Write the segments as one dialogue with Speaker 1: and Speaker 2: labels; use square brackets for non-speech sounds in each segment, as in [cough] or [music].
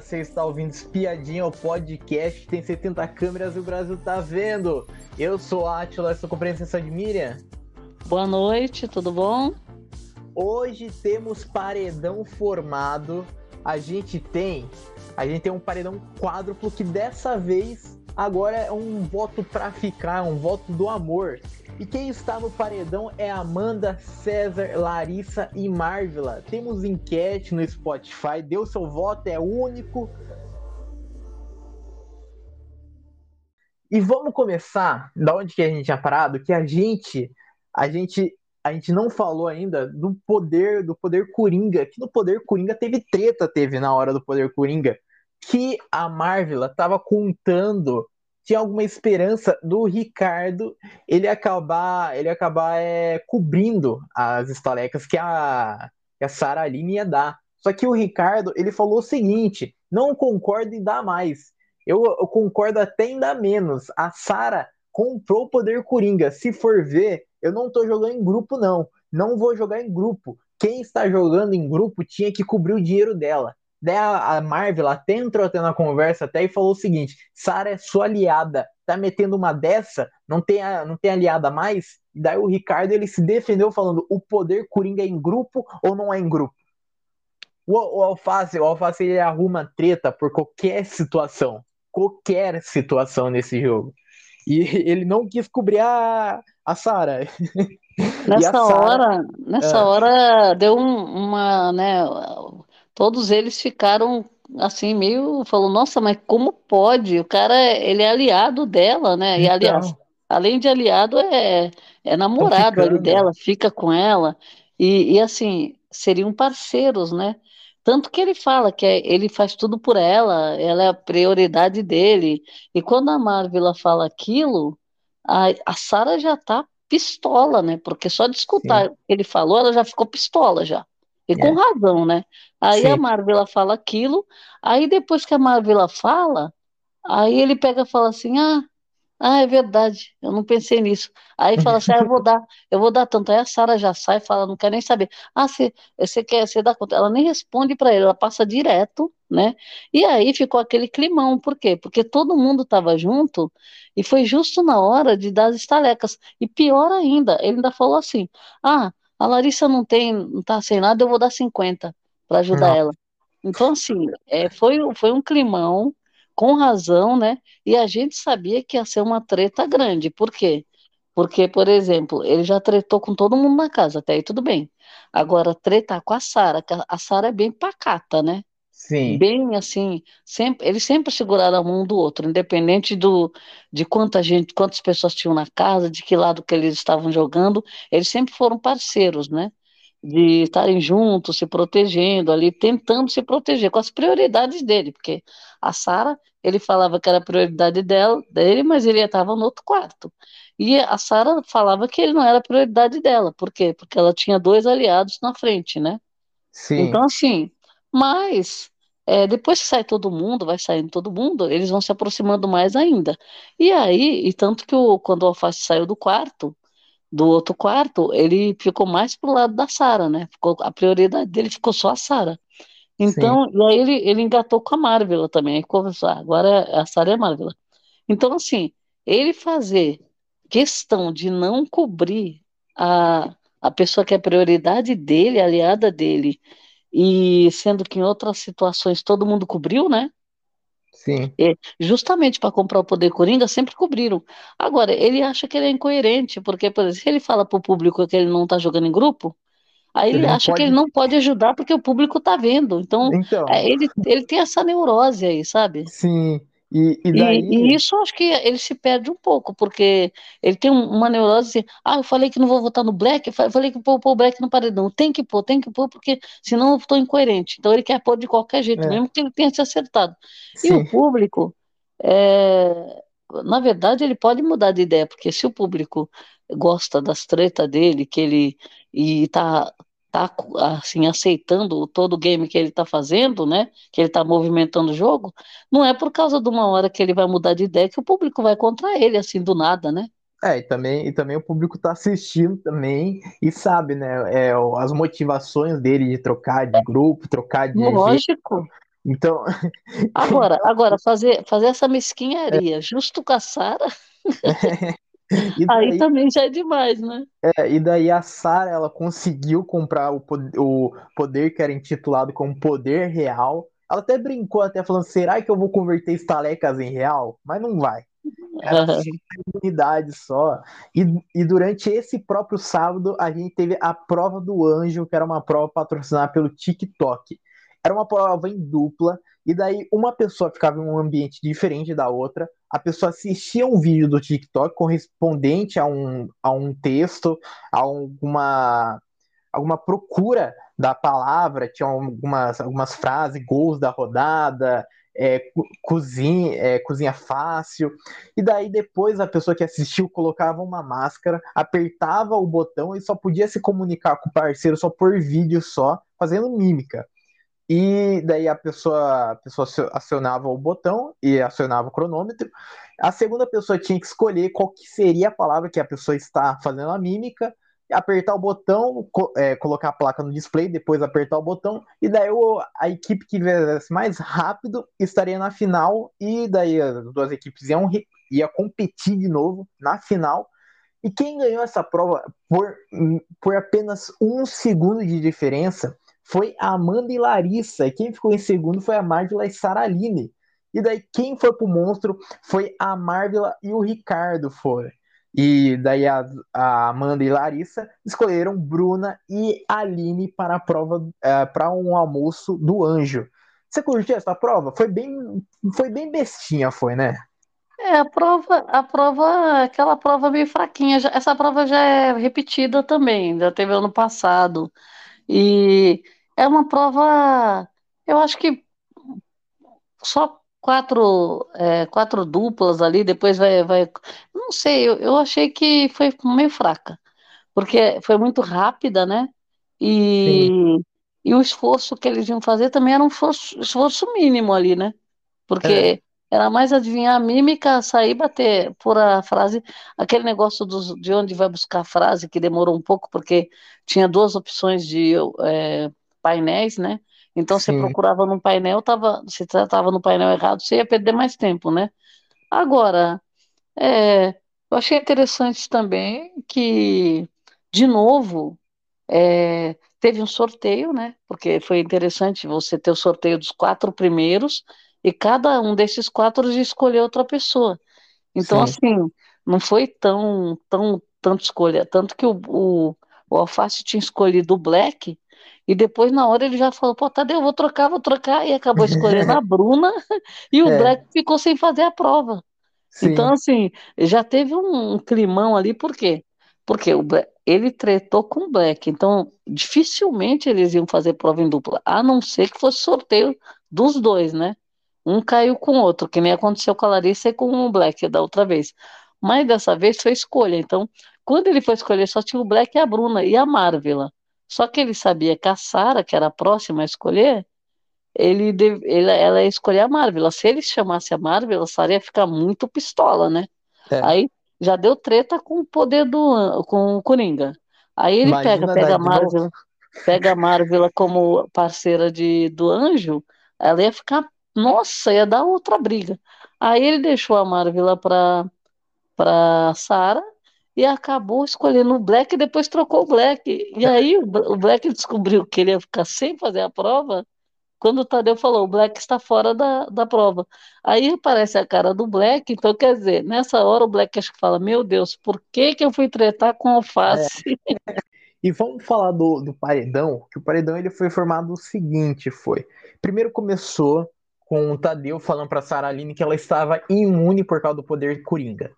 Speaker 1: você está ouvindo Espiadinha, o podcast tem 70 câmeras e o Brasil tá vendo. Eu sou a Atila, estou com a presença de Miriam.
Speaker 2: Boa noite, tudo bom?
Speaker 1: Hoje temos paredão formado. A gente tem, a gente tem um paredão quádruplo que dessa vez agora é um voto para ficar, um voto do amor. E quem está no paredão é Amanda, César, Larissa e Marvila. Temos enquete no Spotify, deu seu voto, é único. E vamos começar. Da onde que a gente tinha parado, que a gente, a gente, a gente não falou ainda do poder, do poder coringa, que no poder coringa teve treta, teve na hora do poder coringa. Que a Marvel estava contando tinha alguma esperança do Ricardo ele acabar ele acabar é, cobrindo as estalecas que a, que a Sara Aline ia dar. Só que o Ricardo ele falou o seguinte: não concordo em dar mais. Eu, eu concordo até em dar menos. A Sara comprou o poder Coringa. Se for ver, eu não tô jogando em grupo, não. Não vou jogar em grupo. Quem está jogando em grupo tinha que cobrir o dinheiro dela. Daí a, Marvel até entrou até na conversa até e falou o seguinte: Sara é sua aliada, tá metendo uma dessa, não tem, a, não tem aliada mais? Daí o Ricardo ele se defendeu falando: o poder Coringa é em grupo ou não é em grupo? O, o Alface, o Alface ele arruma treta por qualquer situação, qualquer situação nesse jogo. E [laughs] ele não quis cobrir a, a Sara. [laughs]
Speaker 2: Nessa Sarah, hora, nessa é... hora deu um, uma, né, todos eles ficaram assim meio falou nossa mas como pode? O cara ele é aliado dela né? E então... aliás além de aliado é, é namorado ali dela fica com ela. E, e assim seriam parceiros né? Tanto que ele fala que é, ele faz tudo por ela ela é a prioridade dele. E quando a Marvel fala aquilo a, a Sara já tá pistola né? Porque só de escutar o que ele falou ela já ficou pistola já e com é. razão, né? Aí Sim. a Marvela fala aquilo, aí depois que a Marvela fala, aí ele pega e fala assim: ah, ah, é verdade, eu não pensei nisso. Aí fala assim: ah, eu vou dar, eu vou dar tanto. Aí a Sara já sai, fala, não quer nem saber. Ah, você, você quer, você dá conta? Ela nem responde para ele, ela passa direto, né? E aí ficou aquele climão, por quê? Porque todo mundo estava junto e foi justo na hora de dar as estalecas. E pior ainda, ele ainda falou assim: ah, a Larissa não tem, não tá sem nada, eu vou dar 50 para ajudar não. ela. Então, assim, é, foi, foi um climão, com razão, né? E a gente sabia que ia ser uma treta grande. Por quê? Porque, por exemplo, ele já tretou com todo mundo na casa, até aí tudo bem. Agora, tretar com a Sara, a Sara é bem pacata, né?
Speaker 1: Sim.
Speaker 2: Bem assim, sempre, eles sempre seguraram a mão do outro, independente do, de quanta gente, quantas pessoas tinham na casa, de que lado que eles estavam jogando, eles sempre foram parceiros, né? De estarem juntos, se protegendo ali, tentando se proteger com as prioridades dele, porque a Sara, ele falava que era a prioridade dela, dele, mas ele estava no outro quarto. E a Sara falava que ele não era a prioridade dela, por quê? Porque ela tinha dois aliados na frente, né?
Speaker 1: Sim.
Speaker 2: Então, assim, mas é, depois que sai todo mundo, vai saindo todo mundo, eles vão se aproximando mais ainda. E aí, e tanto que o, quando o Alface saiu do quarto, do outro quarto, ele ficou mais pro lado da Sara, né? Ficou, a prioridade dele ficou só a Sara. Então, Sim. e aí ele, ele engatou com a Marvel também. Aí começou, ah, agora a Sara é a Marvel. Então, assim, ele fazer questão de não cobrir a, a pessoa que é prioridade dele, aliada dele, e sendo que em outras situações todo mundo cobriu, né?
Speaker 1: Sim.
Speaker 2: E justamente para comprar o poder Coringa, sempre cobriram. Agora, ele acha que ele é incoerente, porque, por exemplo, se ele fala para o público que ele não está jogando em grupo, aí ele, ele acha pode... que ele não pode ajudar porque o público está vendo. Então, então... É, ele, ele tem essa neurose aí, sabe?
Speaker 1: Sim. E, e, daí...
Speaker 2: e, e, isso acho que ele se perde um pouco, porque ele tem uma neurose assim, ah, eu falei que não vou votar no Black, eu falei que vou pôr o Black no paredão, tem que pôr, tem que pôr, porque senão eu estou incoerente. Então ele quer pôr de qualquer jeito, é. mesmo que ele tenha se acertado. Sim. E o público, é... na verdade, ele pode mudar de ideia, porque se o público gosta das tretas dele, que ele e tá tá assim aceitando todo o game que ele está fazendo, né? Que ele está movimentando o jogo, não é por causa de uma hora que ele vai mudar de ideia que o público vai contra ele assim do nada, né?
Speaker 1: É, e também, e também o público está assistindo também e sabe, né? É, as motivações dele de trocar de grupo, trocar de.
Speaker 2: Lógico.
Speaker 1: Então.
Speaker 2: Agora, [laughs] agora fazer, fazer essa mesquinharia é. justo com a Sara. [laughs] Aí também já é demais, né?
Speaker 1: É, e daí a Sara ela conseguiu comprar o poder, o poder que era intitulado como poder real. Ela até brincou, até falando: será que eu vou converter estalecas em real? Mas não vai. Era uhum. imunidade só. E, e durante esse próprio sábado, a gente teve a prova do anjo, que era uma prova patrocinada pelo TikTok. Era uma prova em dupla, e daí uma pessoa ficava em um ambiente diferente da outra, a pessoa assistia um vídeo do TikTok correspondente a um, a um texto, a alguma, alguma procura da palavra, tinha algumas, algumas frases, gols da rodada, é, cozinha, é, cozinha fácil. E daí depois a pessoa que assistiu colocava uma máscara, apertava o botão e só podia se comunicar com o parceiro só por vídeo só, fazendo mímica. E daí a pessoa, a pessoa acionava o botão e acionava o cronômetro. A segunda pessoa tinha que escolher qual que seria a palavra que a pessoa está fazendo a mímica, apertar o botão, é, colocar a placa no display, depois apertar o botão, e daí o, a equipe que viesse mais rápido estaria na final, e daí as duas equipes iam ia competir de novo na final. E quem ganhou essa prova por, por apenas um segundo de diferença foi a Amanda e Larissa. E quem ficou em segundo foi a Marvila e Saraline. E daí quem foi pro monstro foi a Marvila e o Ricardo foram. E daí a, a, Amanda e Larissa escolheram Bruna e Aline para a prova, é, para um almoço do anjo. Você curtiu essa prova? Foi bem, foi bem bestinha, foi, né?
Speaker 2: É, a prova, a prova, aquela prova meio fraquinha. Essa prova já é repetida também, já teve ano passado. E é uma prova, eu acho que só quatro, é, quatro duplas ali, depois vai, vai. Não sei, eu, eu achei que foi meio fraca, porque foi muito rápida, né? E, e o esforço que eles iam fazer também era um esforço, esforço mínimo ali, né? Porque é. era mais adivinhar a mímica, sair, bater por a frase, aquele negócio dos, de onde vai buscar a frase, que demorou um pouco, porque tinha duas opções de. É, painéis, né? Então, Sim. você procurava no painel, tava, se estava no painel errado, você ia perder mais tempo, né? Agora, é, eu achei interessante também que, de novo, é, teve um sorteio, né? Porque foi interessante você ter o sorteio dos quatro primeiros e cada um desses quatro escolher outra pessoa. Então, Sim. assim, não foi tão, tão, tanto escolha. Tanto que o, o, o Alface tinha escolhido o Black e depois, na hora, ele já falou: pô, Tadeu, vou trocar, vou trocar. E acabou escolhendo [laughs] a Bruna [laughs] e o é. Black ficou sem fazer a prova. Sim. Então, assim, já teve um climão ali, por quê? Porque o Black, ele tretou com o Black, então dificilmente eles iam fazer prova em dupla, a não ser que fosse sorteio dos dois, né? Um caiu com o outro, que nem aconteceu com a Larissa e com o Black da outra vez. Mas dessa vez foi escolha. Então, quando ele foi escolher, só tinha o Black e a Bruna e a Marvila. Só que ele sabia que a Sara, que era a próxima a escolher, ele, ele ela ia escolher a Marvel. Se ele chamasse a Marvel, a Sara ia ficar muito pistola, né? É. Aí já deu treta com o poder do com o Coringa. Aí ele Imagina pega, pega a Marvel, pega a Marvel como parceira de, do anjo, ela ia ficar, nossa, ia dar outra briga. Aí ele deixou a Marvel para para Sara e acabou escolhendo o Black e depois trocou o Black. E aí o Black descobriu que ele ia ficar sem fazer a prova quando o Tadeu falou, o Black está fora da, da prova. Aí aparece a cara do Black, então quer dizer, nessa hora o Black acho que fala, meu Deus, por que que eu fui tretar com alface? É. [laughs]
Speaker 1: E vamos falar do, do paredão, que o paredão ele foi formado o seguinte, foi, primeiro começou com o Tadeu falando para Sara Aline que ela estava imune por causa do poder Coringa.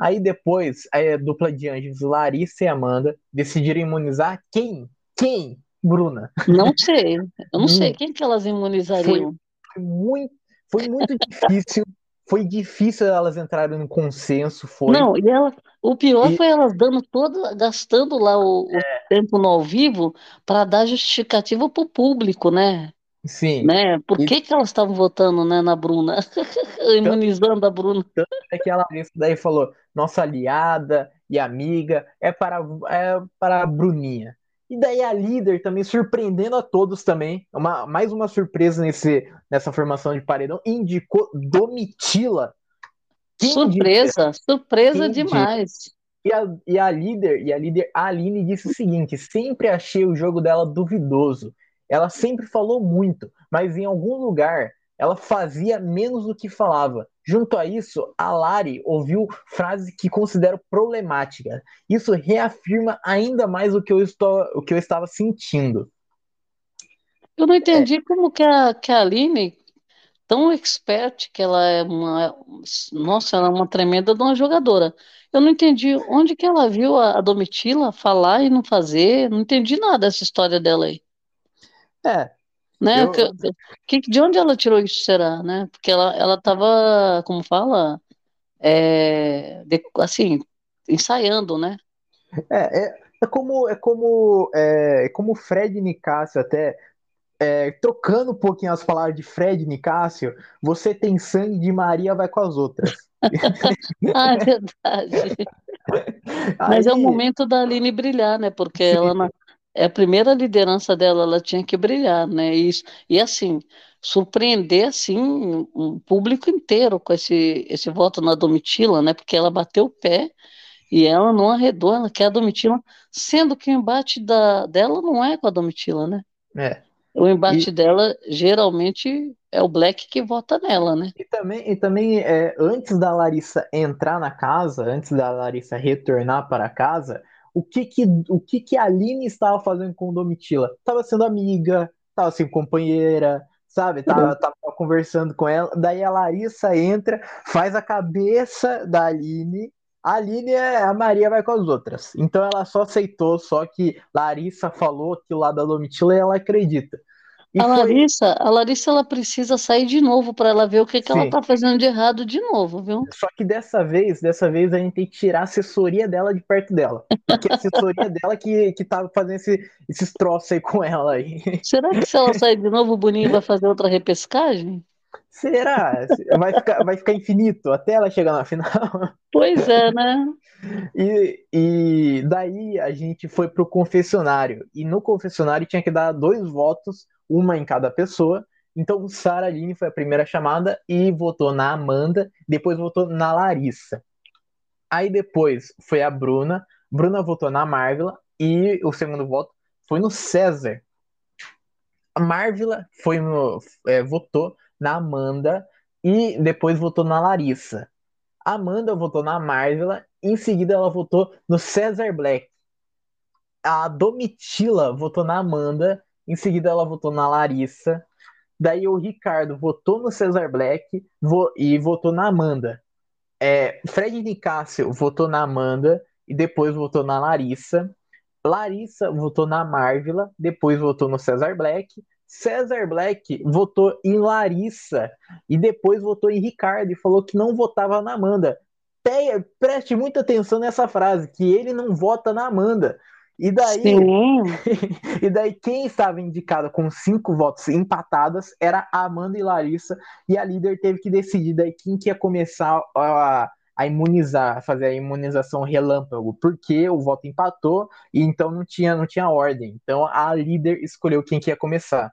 Speaker 1: Aí depois, a dupla de anjos, Larissa e Amanda, decidiram imunizar quem? Quem? Bruna.
Speaker 2: Não sei. Eu não sei. Hum. Quem que elas imunizariam?
Speaker 1: Foi, foi muito, foi muito difícil. Foi difícil elas entrarem no consenso. Foi.
Speaker 2: Não, e ela, o pior e... foi elas dando todo, gastando lá o, é. o tempo no ao vivo para dar justificativa para o público, né?
Speaker 1: Sim.
Speaker 2: Né? Por e... que, que elas estavam votando né, na Bruna? [laughs] Imunizando a Bruna.
Speaker 1: Tanto é que ela daí falou, nossa aliada e amiga, é para, é para a Bruninha. E daí a líder também surpreendendo a todos também. Uma, mais uma surpresa nesse, nessa formação de paredão, indicou Domitila.
Speaker 2: Quem surpresa, disse? surpresa Quem demais.
Speaker 1: E a, e a líder, e a líder Aline disse o seguinte: sempre achei o jogo dela duvidoso. Ela sempre falou muito, mas em algum lugar ela fazia menos do que falava. Junto a isso, a Lari ouviu frases que considero problemáticas. Isso reafirma ainda mais o que eu, estou, o que eu estava sentindo.
Speaker 2: Eu não entendi é. como que a, que a Aline, tão expert, que ela é uma. Nossa, ela é uma tremenda de uma jogadora. Eu não entendi onde que ela viu a, a Domitila falar e não fazer. Não entendi nada dessa história dela aí.
Speaker 1: É,
Speaker 2: né? Eu... Que, de onde ela tirou isso, será, né? Porque ela, ela tava, como fala, é, de, assim, ensaiando, né?
Speaker 1: É, é, é como é como é, é como Fred Nicásio até é, trocando um pouquinho as palavras de Fred Nicásio, você tem sangue de Maria, vai com as outras. [laughs]
Speaker 2: ah, é verdade. [laughs] Mas Aí... é o momento da Aline brilhar, né? Porque ela, é a primeira liderança dela, ela tinha que brilhar, né? E, e assim, surpreender assim um público inteiro com esse, esse voto na Domitila, né? Porque ela bateu o pé e ela não arredou, ela quer a Domitila, sendo que o embate da, dela não é com a Domitila, né?
Speaker 1: É.
Speaker 2: O embate e... dela geralmente é o Black que vota nela, né?
Speaker 1: E também, e também é, antes da Larissa entrar na casa, antes da Larissa retornar para casa, o que que, o que, que a Aline estava fazendo com Domitila? Estava sendo amiga, estava sendo companheira, sabe? Tava, uhum. tava conversando com ela. Daí a Larissa entra, faz a cabeça da Aline. A Aline é a Maria vai com as outras. Então ela só aceitou, só que Larissa falou que o lado da Domitila e ela acredita.
Speaker 2: E a Larissa, a Larissa ela precisa sair de novo para ela ver o que, que ela tá fazendo de errado de novo, viu?
Speaker 1: Só que dessa vez, dessa vez a gente tem que tirar a assessoria dela de perto dela. Porque a assessoria [laughs] dela que, que tava fazendo esse, esses troços aí com ela aí.
Speaker 2: Será que se ela sair de novo, o Boninho vai fazer outra repescagem?
Speaker 1: Será? Vai ficar, vai ficar infinito até ela chegar na final?
Speaker 2: Pois é, né?
Speaker 1: E, e daí a gente foi pro confessionário. E no confessionário tinha que dar dois votos uma em cada pessoa. Então, Sara Aline foi a primeira chamada e votou na Amanda, depois votou na Larissa. Aí depois foi a Bruna, Bruna votou na Marvila e o segundo voto foi no César. A Marvila foi no, é, votou na Amanda e depois votou na Larissa. A Amanda votou na Marvila, em seguida ela votou no César Black. A Domitila votou na Amanda em seguida, ela votou na Larissa. Daí o Ricardo votou no Cesar Black vo e votou na Amanda. É, Fred Nicásio votou na Amanda e depois votou na Larissa. Larissa votou na Marvila, depois votou no Cesar Black. Cesar Black votou em Larissa e depois votou em Ricardo e falou que não votava na Amanda. Preste muita atenção nessa frase, que ele não vota na Amanda. E daí, [laughs] e daí quem estava indicada com cinco votos empatadas era a Amanda e Larissa, e a líder teve que decidir daí quem que ia começar a, a imunizar, a fazer a imunização relâmpago, porque o voto empatou e então não tinha, não tinha ordem. Então a líder escolheu quem que ia começar.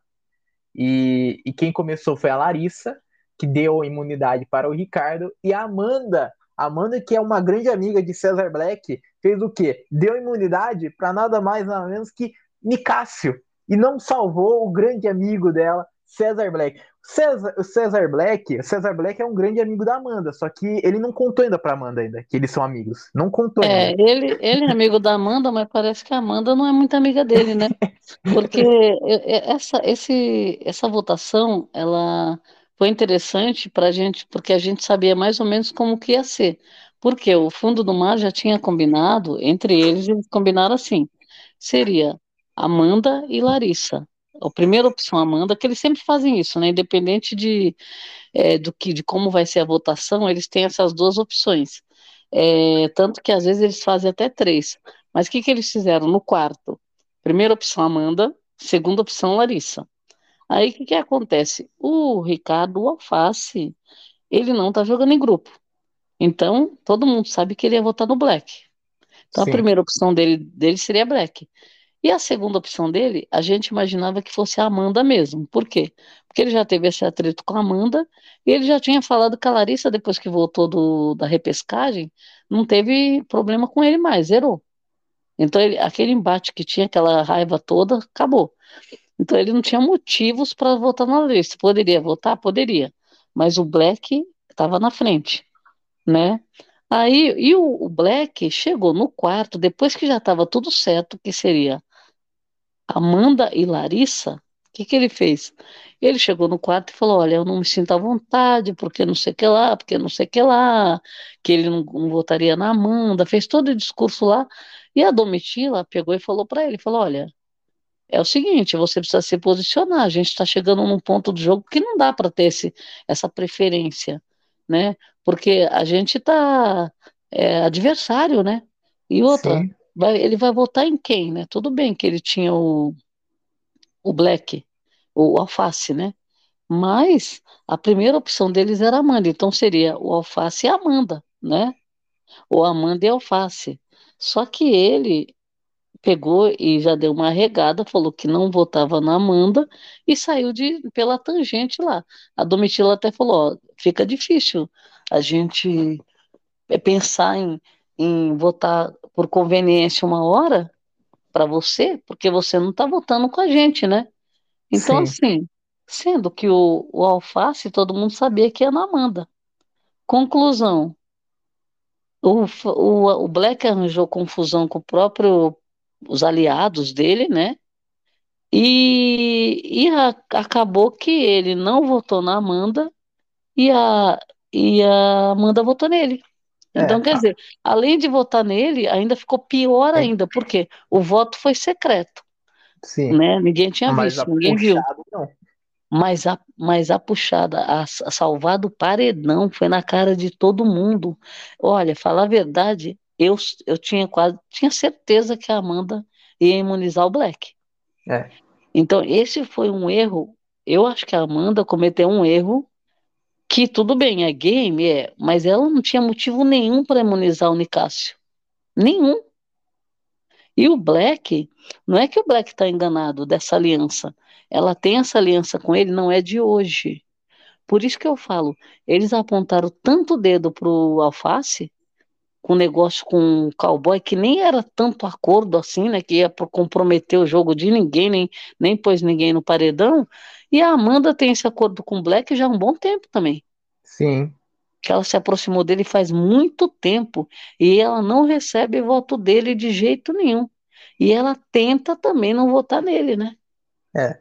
Speaker 1: E, e quem começou foi a Larissa, que deu imunidade para o Ricardo, e a Amanda Amanda, que é uma grande amiga de Cesar Black, fez o quê? Deu imunidade para nada mais nada menos que Nicásio e não salvou o grande amigo dela, Cesar Black. Cesar, o Cesar Black, Cesar Black é um grande amigo da Amanda, só que ele não contou ainda pra Amanda ainda, que eles são amigos. Não contou
Speaker 2: é, ainda. Ele, ele é amigo da Amanda, mas parece que a Amanda não é muito amiga dele, né? [laughs] Porque essa, esse, essa votação, ela foi interessante para a gente, porque a gente sabia mais ou menos como que ia ser. Porque o fundo do mar já tinha combinado, entre eles, eles combinaram assim: seria Amanda e Larissa. A primeira opção, Amanda, que eles sempre fazem isso, né? Independente de, é, do que, de como vai ser a votação, eles têm essas duas opções. É, tanto que às vezes eles fazem até três. Mas o que, que eles fizeram no quarto? Primeira opção, Amanda. Segunda opção, Larissa. Aí o que, que acontece? O Ricardo o Alface, ele não está jogando em grupo. Então, todo mundo sabe que ele ia votar no Black. Então, Sim. a primeira opção dele, dele seria Black. E a segunda opção dele, a gente imaginava que fosse a Amanda mesmo. Por quê? porque ele já teve esse atrito com a Amanda, e ele já tinha falado que a Larissa, depois que voltou do, da repescagem, não teve problema com ele mais, zerou. Então, ele, aquele embate que tinha, aquela raiva toda, acabou. Então, ele não tinha motivos para votar na Larissa. Poderia votar? Poderia. Mas o Black estava na frente, né? Aí, e o, o Black chegou no quarto, depois que já estava tudo certo, que seria Amanda e Larissa, o que, que ele fez? Ele chegou no quarto e falou: Olha, eu não me sinto à vontade, porque não sei o que lá, porque não sei o que lá, que ele não, não votaria na Amanda, fez todo o discurso lá. E a Domitila pegou e falou para ele: falou, Olha, é o seguinte, você precisa se posicionar. A gente está chegando num ponto do jogo que não dá para ter esse, essa preferência, né? Porque a gente está é, adversário, né? E outra, vai, ele vai votar em quem, né? Tudo bem que ele tinha o, o Black, o Alface, né? Mas a primeira opção deles era Amanda, então seria o Alface e a Amanda, né? Ou Amanda e Alface. Só que ele pegou e já deu uma regada, falou que não votava na Amanda e saiu de pela tangente lá. A Domitila até falou: ó, fica difícil a gente é, pensar em, em votar por conveniência uma hora para você, porque você não está votando com a gente, né? Então, Sim. assim, sendo que o, o Alface todo mundo sabia que ia na Amanda. Conclusão. O, o, o Black arranjou confusão com o próprio os aliados dele, né? E, e a, acabou que ele não votou na Amanda e a, e a Amanda votou nele. Então, é, quer dizer, além de votar nele, ainda ficou pior é. ainda, porque o voto foi secreto. Sim. Né? Ninguém tinha Mas visto, ninguém viu. Não. Mas a, mas a puxada, a, a salvar do paredão foi na cara de todo mundo. Olha, falar a verdade, eu, eu tinha quase tinha certeza que a Amanda ia imunizar o Black. É. Então, esse foi um erro. Eu acho que a Amanda cometeu um erro que tudo bem, é game, é, mas ela não tinha motivo nenhum para imunizar o Nicásio. Nenhum. E o Black, não é que o Black está enganado dessa aliança. Ela tem essa aliança com ele, não é de hoje. Por isso que eu falo, eles apontaram tanto dedo pro Alface com negócio com o cowboy, que nem era tanto acordo assim, né? Que ia comprometer o jogo de ninguém, nem, nem pôs ninguém no paredão. E a Amanda tem esse acordo com o Black já há um bom tempo também.
Speaker 1: Sim.
Speaker 2: Que ela se aproximou dele faz muito tempo e ela não recebe voto dele de jeito nenhum. E ela tenta também não votar nele, né?
Speaker 1: É.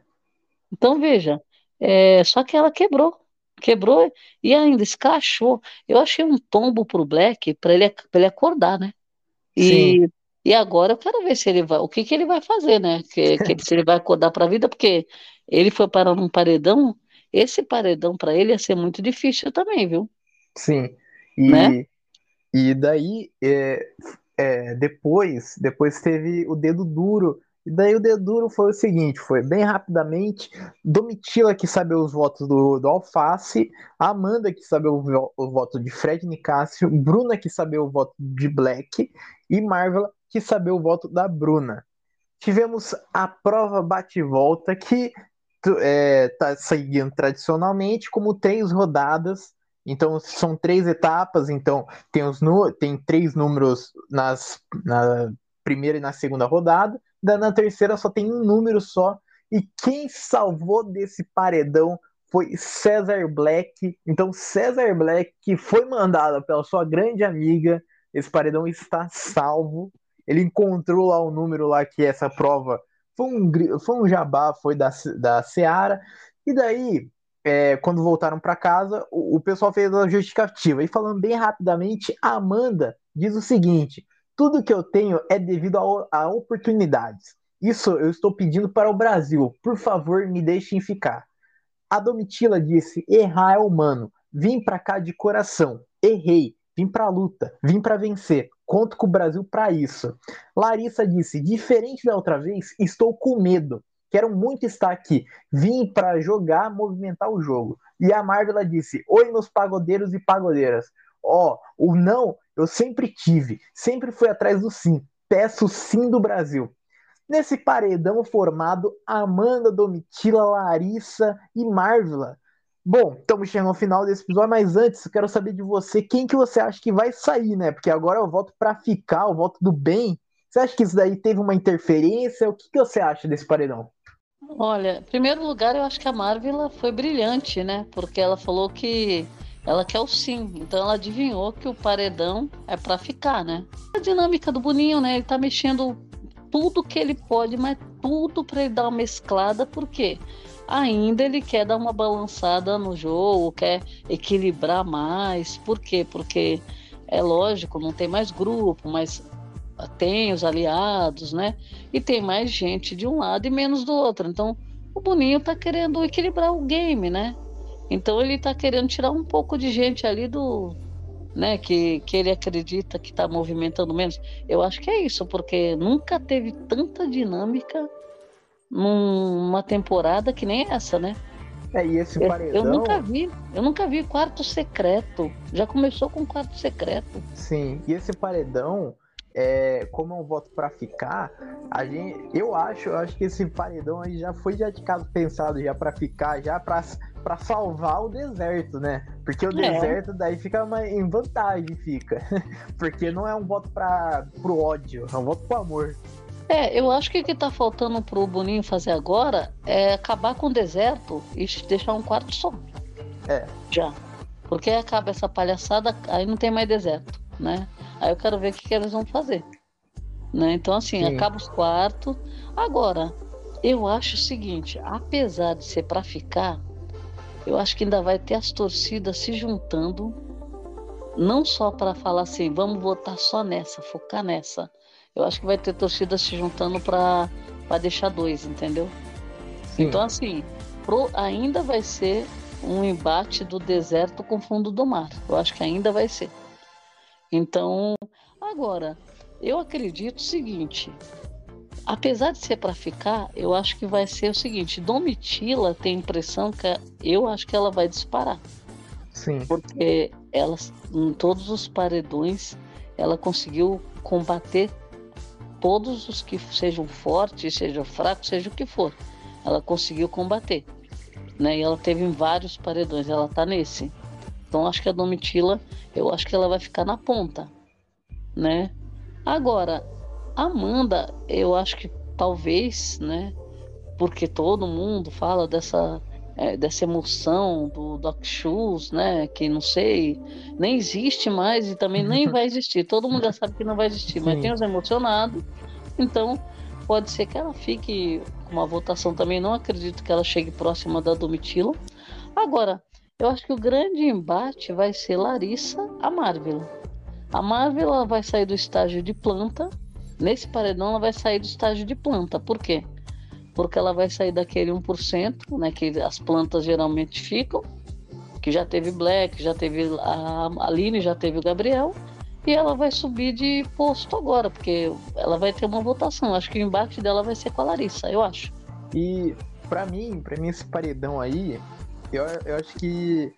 Speaker 2: Então veja, é, só que ela quebrou quebrou e ainda escrachou. Eu achei um tombo pro Black para ele, ele acordar, né? E, e agora eu quero ver se ele vai, o que, que ele vai fazer, né? Que, que se ele vai acordar para a vida, porque ele foi parar num paredão. Esse paredão para ele ia ser muito difícil também, viu?
Speaker 1: Sim. E, né? e daí, é, é, depois, depois teve o dedo duro e daí o dedo duro foi o seguinte, foi bem rapidamente, Domitila que sabia os votos do, do Alface, Amanda que sabia o, o voto de Fred Nicásio, Bruna que sabia o voto de Black e Marvel que sabia o voto da Bruna. Tivemos a prova bate-volta que é, tá seguindo tradicionalmente como três rodadas. Então são três etapas, então tem, os, tem três números nas, na primeira e na segunda rodada na terceira só tem um número só. E quem salvou desse paredão foi Cesar Black. Então, Cesar Black, que foi mandado pela sua grande amiga, esse paredão está salvo. Ele encontrou lá o número lá que essa prova foi um, foi um jabá, foi da, da Seara. E daí, é, quando voltaram para casa, o, o, pessoal fez a justificativa. E falando bem rapidamente, a Amanda diz o seguinte: tudo que eu tenho é devido a, a oportunidades. Isso eu estou pedindo para o Brasil. Por favor, me deixem ficar. A Domitila disse: errar é humano. Vim para cá de coração. Errei. Vim para a luta. Vim para vencer. Conto com o Brasil para isso. Larissa disse: diferente da outra vez, estou com medo. Quero muito estar aqui. Vim para jogar, movimentar o jogo. E a Marvel disse: Oi, meus pagodeiros e pagodeiras. Ó, oh, o não eu sempre tive, sempre fui atrás do sim. Peço sim do Brasil. nesse paredão formado Amanda, Domitila, Larissa e Marvila. Bom, estamos chegando ao final desse episódio, mas antes eu quero saber de você quem que você acha que vai sair, né? Porque agora eu voto para ficar, eu voto do bem. Você acha que isso daí teve uma interferência? O que, que você acha desse paredão?
Speaker 2: Olha, em primeiro lugar, eu acho que a Marvila foi brilhante, né? Porque ela falou que ela quer o sim. Então ela adivinhou que o paredão é para ficar, né? A dinâmica do Boninho, né? Ele tá mexendo tudo que ele pode, mas tudo para ele dar uma mesclada, porque ainda ele quer dar uma balançada no jogo, quer equilibrar mais. Por quê? Porque é lógico, não tem mais grupo, mas tem os aliados, né? E tem mais gente de um lado e menos do outro. Então, o Boninho tá querendo equilibrar o game, né? Então ele tá querendo tirar um pouco de gente ali do, né, que, que ele acredita que está movimentando menos. Eu acho que é isso, porque nunca teve tanta dinâmica numa temporada que nem essa, né?
Speaker 1: É, e esse paredão...
Speaker 2: Eu, eu nunca vi, eu nunca vi quarto secreto. Já começou com quarto secreto.
Speaker 1: Sim, e esse paredão, é, como é um voto para ficar, a gente, eu acho, eu acho que esse paredão aí já foi já de caso pensado já para ficar, já para para salvar o deserto, né? Porque o é. deserto daí fica uma, em vantagem, fica. [laughs] Porque não é um voto para pro ódio, é um voto pro amor.
Speaker 2: É, eu acho que o que tá faltando pro Boninho fazer agora é acabar com o deserto e deixar um quarto só.
Speaker 1: É.
Speaker 2: Já. Porque acaba essa palhaçada, aí não tem mais deserto, né? Aí eu quero ver o que, que eles vão fazer. Né? Então, assim, Sim. acaba os quartos. Agora, eu acho o seguinte: apesar de ser para ficar, eu acho que ainda vai ter as torcidas se juntando, não só para falar assim, vamos votar só nessa, focar nessa. Eu acho que vai ter torcida se juntando para deixar dois, entendeu? Sim. Então, assim, pro, ainda vai ser um embate do deserto com fundo do mar. Eu acho que ainda vai ser. Então, agora, eu acredito o seguinte: apesar de ser para ficar, eu acho que vai ser o seguinte: Domitila tem a impressão que eu acho que ela vai disparar.
Speaker 1: Sim.
Speaker 2: Porque ela, em todos os paredões, ela conseguiu combater todos os que sejam fortes, sejam fracos, seja o que for. Ela conseguiu combater. Né? E ela teve em vários paredões, ela tá nesse. Então acho que a Domitila, eu acho que ela vai ficar na ponta, né? Agora, Amanda, eu acho que talvez, né? Porque todo mundo fala dessa é, dessa emoção do Doc Shoes, né? Que não sei, nem existe mais e também nem [laughs] vai existir. Todo mundo já sabe que não vai existir, Sim. mas tem os emocionados. Então, pode ser que ela fique com uma votação também. Não acredito que ela chegue próxima da Domitila. Agora, eu acho que o grande embate vai ser Larissa a Marvel. A Marvel vai sair do estágio de planta. Nesse paredão ela vai sair do estágio de planta. Por quê? Porque ela vai sair daquele 1%, né, que as plantas geralmente ficam, que já teve Black, já teve a Aline, já teve o Gabriel, e ela vai subir de posto agora, porque ela vai ter uma votação. Acho que o embate dela vai ser com a Larissa, eu acho.
Speaker 1: E para mim, para mim esse paredão aí, eu, eu acho que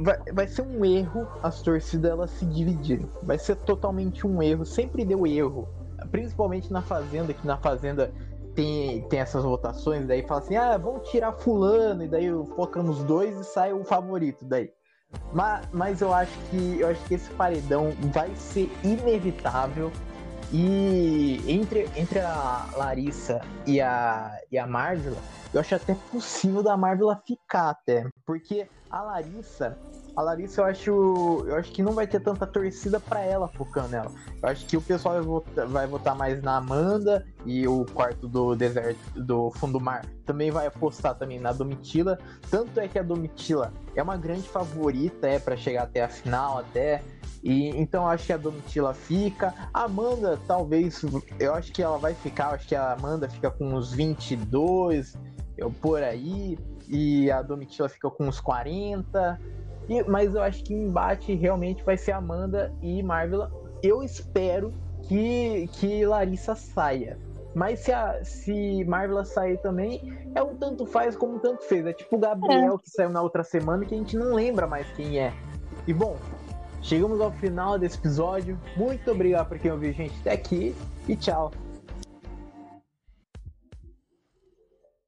Speaker 1: vai, vai ser um erro as torcidas se dividirem. Vai ser totalmente um erro. Sempre deu erro. Principalmente na Fazenda, que na Fazenda tem, tem essas votações, daí fala assim, ah, vamos tirar fulano, e daí foca nos dois e sai o favorito daí. Mas, mas eu acho que eu acho que esse paredão vai ser inevitável. E entre, entre a Larissa e a, e a Marvel, eu acho até possível da Marvel ficar até. Porque a Larissa, a Larissa eu acho, eu acho que não vai ter tanta torcida para ela focando nela. Eu acho que o pessoal vai votar, vai votar, mais na Amanda e o quarto do deserto do fundo do mar também vai apostar também na Domitila. Tanto é que a Domitila é uma grande favorita é para chegar até a final até. E então acho que a Domitila fica. A Amanda, talvez, eu acho que ela vai ficar, acho que a Amanda fica com uns 22, eu por aí, e a Domitila fica com uns 40. E, mas eu acho que o embate realmente vai ser Amanda e Marvel. Eu espero que, que Larissa saia. Mas se, a, se Marvel sair também, é um tanto faz como um tanto fez. É tipo o Gabriel é. que saiu na outra semana que a gente não lembra mais quem é. E bom, chegamos ao final desse episódio. Muito obrigado por quem ouviu a gente até aqui e tchau.